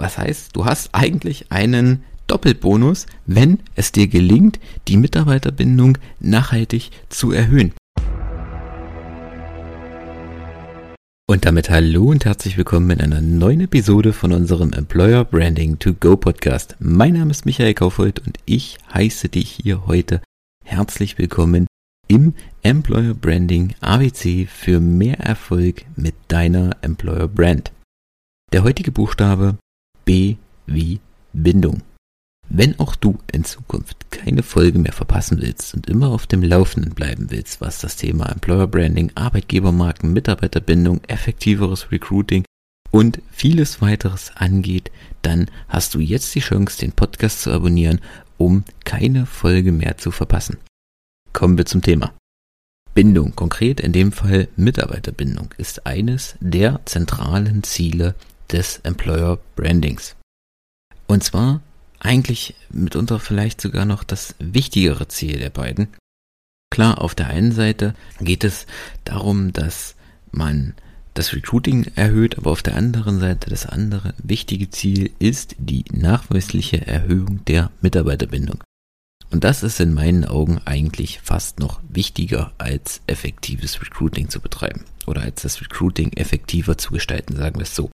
Was heißt, du hast eigentlich einen Doppelbonus, wenn es dir gelingt, die Mitarbeiterbindung nachhaltig zu erhöhen. Und damit hallo und herzlich willkommen in einer neuen Episode von unserem Employer Branding to Go Podcast. Mein Name ist Michael Kaufhold und ich heiße dich hier heute herzlich willkommen im Employer Branding ABC für mehr Erfolg mit deiner Employer Brand. Der heutige Buchstabe B wie Bindung. Wenn auch du in Zukunft keine Folge mehr verpassen willst und immer auf dem Laufenden bleiben willst, was das Thema Employer Branding, Arbeitgebermarken, Mitarbeiterbindung, effektiveres Recruiting und vieles weiteres angeht, dann hast du jetzt die Chance, den Podcast zu abonnieren, um keine Folge mehr zu verpassen. Kommen wir zum Thema. Bindung, konkret in dem Fall Mitarbeiterbindung, ist eines der zentralen Ziele des Employer Brandings. Und zwar eigentlich mitunter vielleicht sogar noch das wichtigere Ziel der beiden. Klar, auf der einen Seite geht es darum, dass man das Recruiting erhöht, aber auf der anderen Seite das andere wichtige Ziel ist die nachweisliche Erhöhung der Mitarbeiterbindung. Und das ist in meinen Augen eigentlich fast noch wichtiger als effektives Recruiting zu betreiben oder als das Recruiting effektiver zu gestalten, sagen wir es so.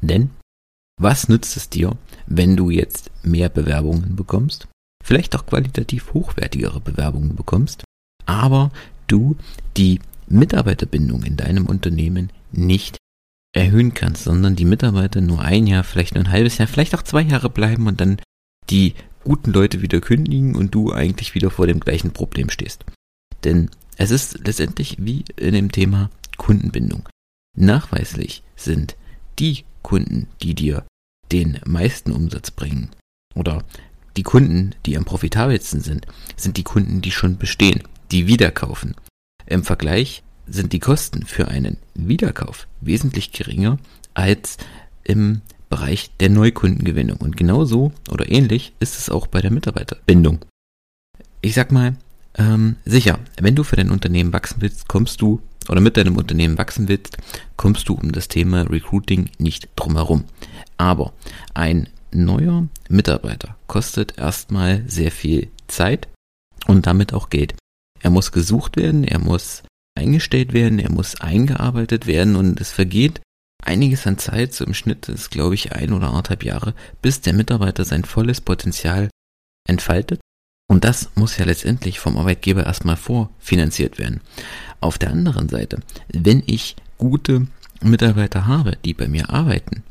Denn was nützt es dir, wenn du jetzt mehr Bewerbungen bekommst, vielleicht auch qualitativ hochwertigere Bewerbungen bekommst, aber du die Mitarbeiterbindung in deinem Unternehmen nicht erhöhen kannst, sondern die Mitarbeiter nur ein Jahr, vielleicht nur ein halbes Jahr, vielleicht auch zwei Jahre bleiben und dann die guten Leute wieder kündigen und du eigentlich wieder vor dem gleichen Problem stehst. Denn es ist letztendlich wie in dem Thema Kundenbindung. Nachweislich sind die Kunden, die dir den meisten Umsatz bringen oder die Kunden, die am profitabelsten sind, sind die Kunden, die schon bestehen, die wiederkaufen. Im Vergleich sind die Kosten für einen Wiederkauf wesentlich geringer als im Bereich der Neukundengewinnung. Und genauso oder ähnlich ist es auch bei der Mitarbeiterbindung. Ich sag mal, ähm, sicher, wenn du für dein Unternehmen wachsen willst, kommst du oder mit deinem Unternehmen wachsen willst, kommst du um das Thema Recruiting nicht drumherum. Aber ein neuer Mitarbeiter kostet erstmal sehr viel Zeit und damit auch Geld. Er muss gesucht werden, er muss eingestellt werden, er muss eingearbeitet werden und es vergeht einiges an Zeit, so im Schnitt ist glaube ich ein oder anderthalb Jahre, bis der Mitarbeiter sein volles Potenzial entfaltet. Und das muss ja letztendlich vom Arbeitgeber erstmal vorfinanziert werden. Auf der anderen Seite, wenn ich gute Mitarbeiter habe, die bei mir arbeiten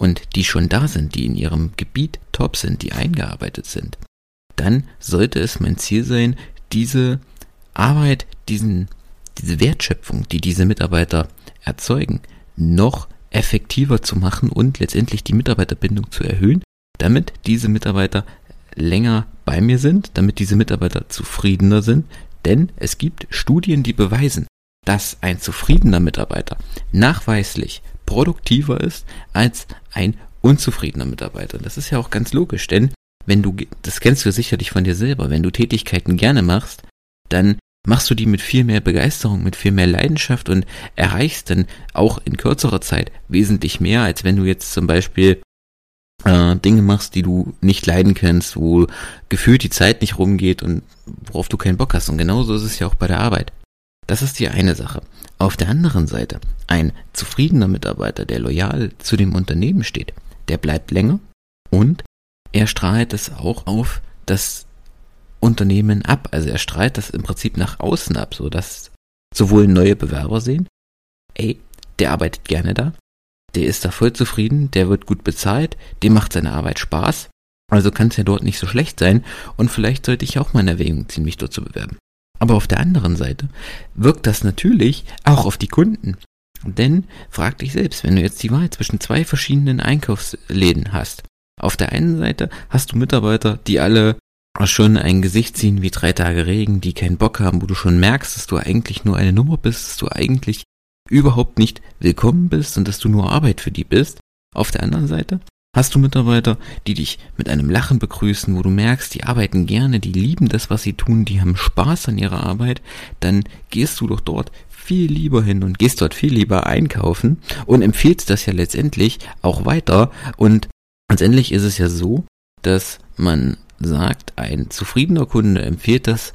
und die schon da sind, die in ihrem Gebiet top sind, die eingearbeitet sind, dann sollte es mein Ziel sein, diese Arbeit, diesen, diese Wertschöpfung, die diese Mitarbeiter erzeugen, noch effektiver zu machen und letztendlich die Mitarbeiterbindung zu erhöhen, damit diese Mitarbeiter länger bei mir sind, damit diese Mitarbeiter zufriedener sind, denn es gibt Studien, die beweisen, dass ein zufriedener Mitarbeiter nachweislich produktiver ist als ein unzufriedener Mitarbeiter. Das ist ja auch ganz logisch, denn wenn du, das kennst du sicherlich von dir selber, wenn du Tätigkeiten gerne machst, dann machst du die mit viel mehr Begeisterung, mit viel mehr Leidenschaft und erreichst dann auch in kürzerer Zeit wesentlich mehr, als wenn du jetzt zum Beispiel Dinge machst, die du nicht leiden kannst, wo gefühlt die Zeit nicht rumgeht und worauf du keinen Bock hast. Und genauso ist es ja auch bei der Arbeit. Das ist die eine Sache. Auf der anderen Seite, ein zufriedener Mitarbeiter, der loyal zu dem Unternehmen steht, der bleibt länger und er strahlt es auch auf das Unternehmen ab. Also er strahlt das im Prinzip nach außen ab, so dass sowohl neue Bewerber sehen, ey, der arbeitet gerne da, der ist da voll zufrieden, der wird gut bezahlt, dem macht seine Arbeit Spaß. Also kann es ja dort nicht so schlecht sein und vielleicht sollte ich auch mal in Erwägung ziehen, mich dort zu bewerben. Aber auf der anderen Seite wirkt das natürlich auch auf die Kunden. Denn frag dich selbst, wenn du jetzt die Wahl zwischen zwei verschiedenen Einkaufsläden hast. Auf der einen Seite hast du Mitarbeiter, die alle schon ein Gesicht ziehen wie drei Tage Regen, die keinen Bock haben, wo du schon merkst, dass du eigentlich nur eine Nummer bist, dass du eigentlich überhaupt nicht willkommen bist und dass du nur Arbeit für die bist. Auf der anderen Seite hast du Mitarbeiter, die dich mit einem Lachen begrüßen, wo du merkst, die arbeiten gerne, die lieben das, was sie tun, die haben Spaß an ihrer Arbeit, dann gehst du doch dort viel lieber hin und gehst dort viel lieber einkaufen und empfiehlst das ja letztendlich auch weiter und Letztendlich ist es ja so, dass man sagt, ein zufriedener Kunde empfiehlt das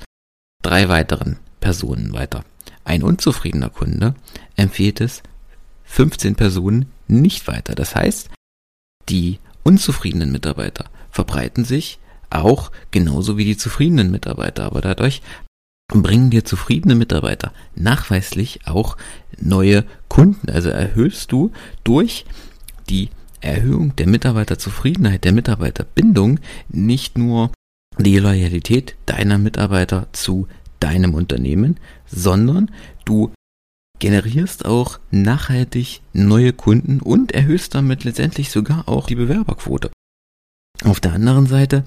drei weiteren Personen weiter. Ein unzufriedener Kunde empfiehlt es 15 Personen nicht weiter. Das heißt, die unzufriedenen Mitarbeiter verbreiten sich auch genauso wie die zufriedenen Mitarbeiter. Aber dadurch bringen dir zufriedene Mitarbeiter nachweislich auch neue Kunden. Also erhöhst du durch die Erhöhung der Mitarbeiterzufriedenheit, der Mitarbeiterbindung nicht nur die Loyalität deiner Mitarbeiter zu deinem Unternehmen, sondern du generierst auch nachhaltig neue Kunden und erhöhst damit letztendlich sogar auch die Bewerberquote. Auf der anderen Seite,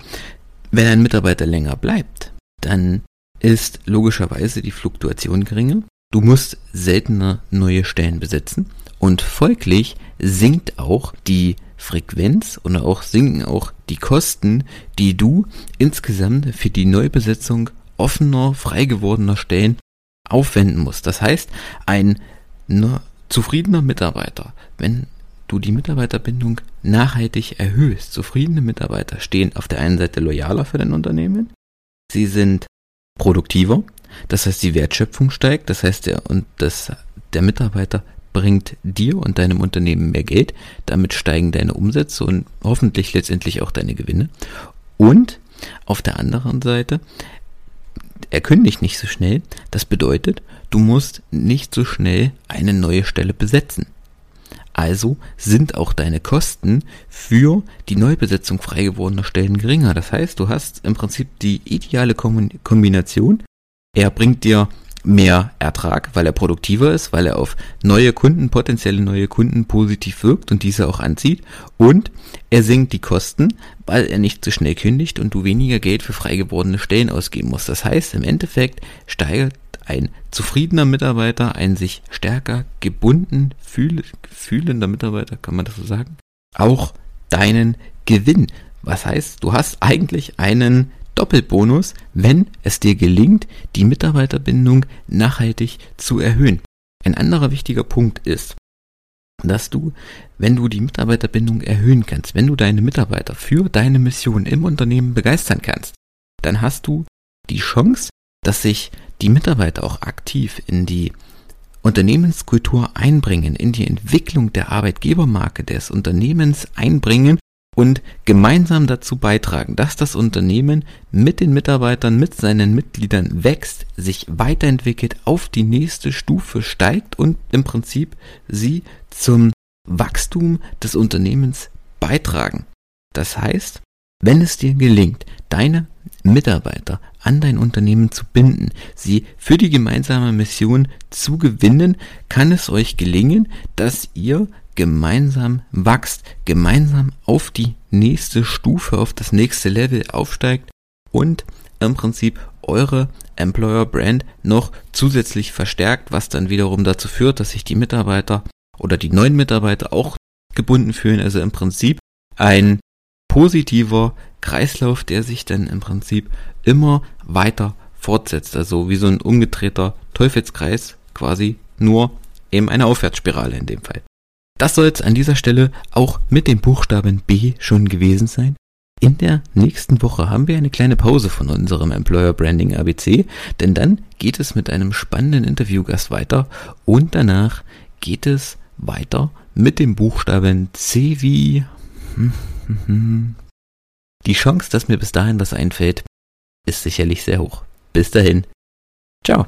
wenn ein Mitarbeiter länger bleibt, dann ist logischerweise die Fluktuation geringer. Du musst seltener neue Stellen besetzen und folglich sinkt auch die Frequenz und auch sinken auch die Kosten, die du insgesamt für die Neubesetzung offener, frei gewordener Stellen aufwenden musst. Das heißt, ein ne, zufriedener Mitarbeiter, wenn du die Mitarbeiterbindung nachhaltig erhöhst, zufriedene Mitarbeiter stehen auf der einen Seite loyaler für dein Unternehmen, sie sind produktiver, das heißt die Wertschöpfung steigt, das heißt der und das der Mitarbeiter bringt dir und deinem Unternehmen mehr Geld, damit steigen deine Umsätze und hoffentlich letztendlich auch deine Gewinne. Und auf der anderen Seite, er kündigt nicht so schnell, das bedeutet, du musst nicht so schnell eine neue Stelle besetzen. Also sind auch deine Kosten für die Neubesetzung frei gewordener Stellen geringer. Das heißt, du hast im Prinzip die ideale Kombination. Er bringt dir mehr Ertrag, weil er produktiver ist, weil er auf neue Kunden, potenzielle neue Kunden positiv wirkt und diese auch anzieht. Und er senkt die Kosten, weil er nicht zu schnell kündigt und du weniger Geld für frei gewordene Stellen ausgeben musst. Das heißt, im Endeffekt steigert ein zufriedener Mitarbeiter, ein sich stärker gebunden fühl fühlender Mitarbeiter, kann man das so sagen, auch deinen Gewinn. Was heißt, du hast eigentlich einen Doppelbonus, wenn es dir gelingt, die Mitarbeiterbindung nachhaltig zu erhöhen. Ein anderer wichtiger Punkt ist, dass du, wenn du die Mitarbeiterbindung erhöhen kannst, wenn du deine Mitarbeiter für deine Mission im Unternehmen begeistern kannst, dann hast du die Chance, dass sich die Mitarbeiter auch aktiv in die Unternehmenskultur einbringen, in die Entwicklung der Arbeitgebermarke des Unternehmens einbringen und gemeinsam dazu beitragen, dass das Unternehmen mit den Mitarbeitern, mit seinen Mitgliedern wächst, sich weiterentwickelt, auf die nächste Stufe steigt und im Prinzip sie zum Wachstum des Unternehmens beitragen. Das heißt, wenn es dir gelingt, deine Mitarbeiter an dein Unternehmen zu binden, sie für die gemeinsame Mission zu gewinnen, kann es euch gelingen, dass ihr gemeinsam wächst, gemeinsam auf die nächste Stufe, auf das nächste Level aufsteigt und im Prinzip eure Employer Brand noch zusätzlich verstärkt, was dann wiederum dazu führt, dass sich die Mitarbeiter oder die neuen Mitarbeiter auch gebunden fühlen. Also im Prinzip ein positiver Kreislauf, der sich dann im Prinzip immer weiter fortsetzt. Also wie so ein umgedrehter Teufelskreis quasi, nur eben eine Aufwärtsspirale in dem Fall. Das soll es an dieser Stelle auch mit dem Buchstaben B schon gewesen sein. In der nächsten Woche haben wir eine kleine Pause von unserem Employer Branding ABC, denn dann geht es mit einem spannenden Interviewgast weiter und danach geht es weiter mit dem Buchstaben C wie die Chance, dass mir bis dahin was einfällt, ist sicherlich sehr hoch. Bis dahin. Ciao.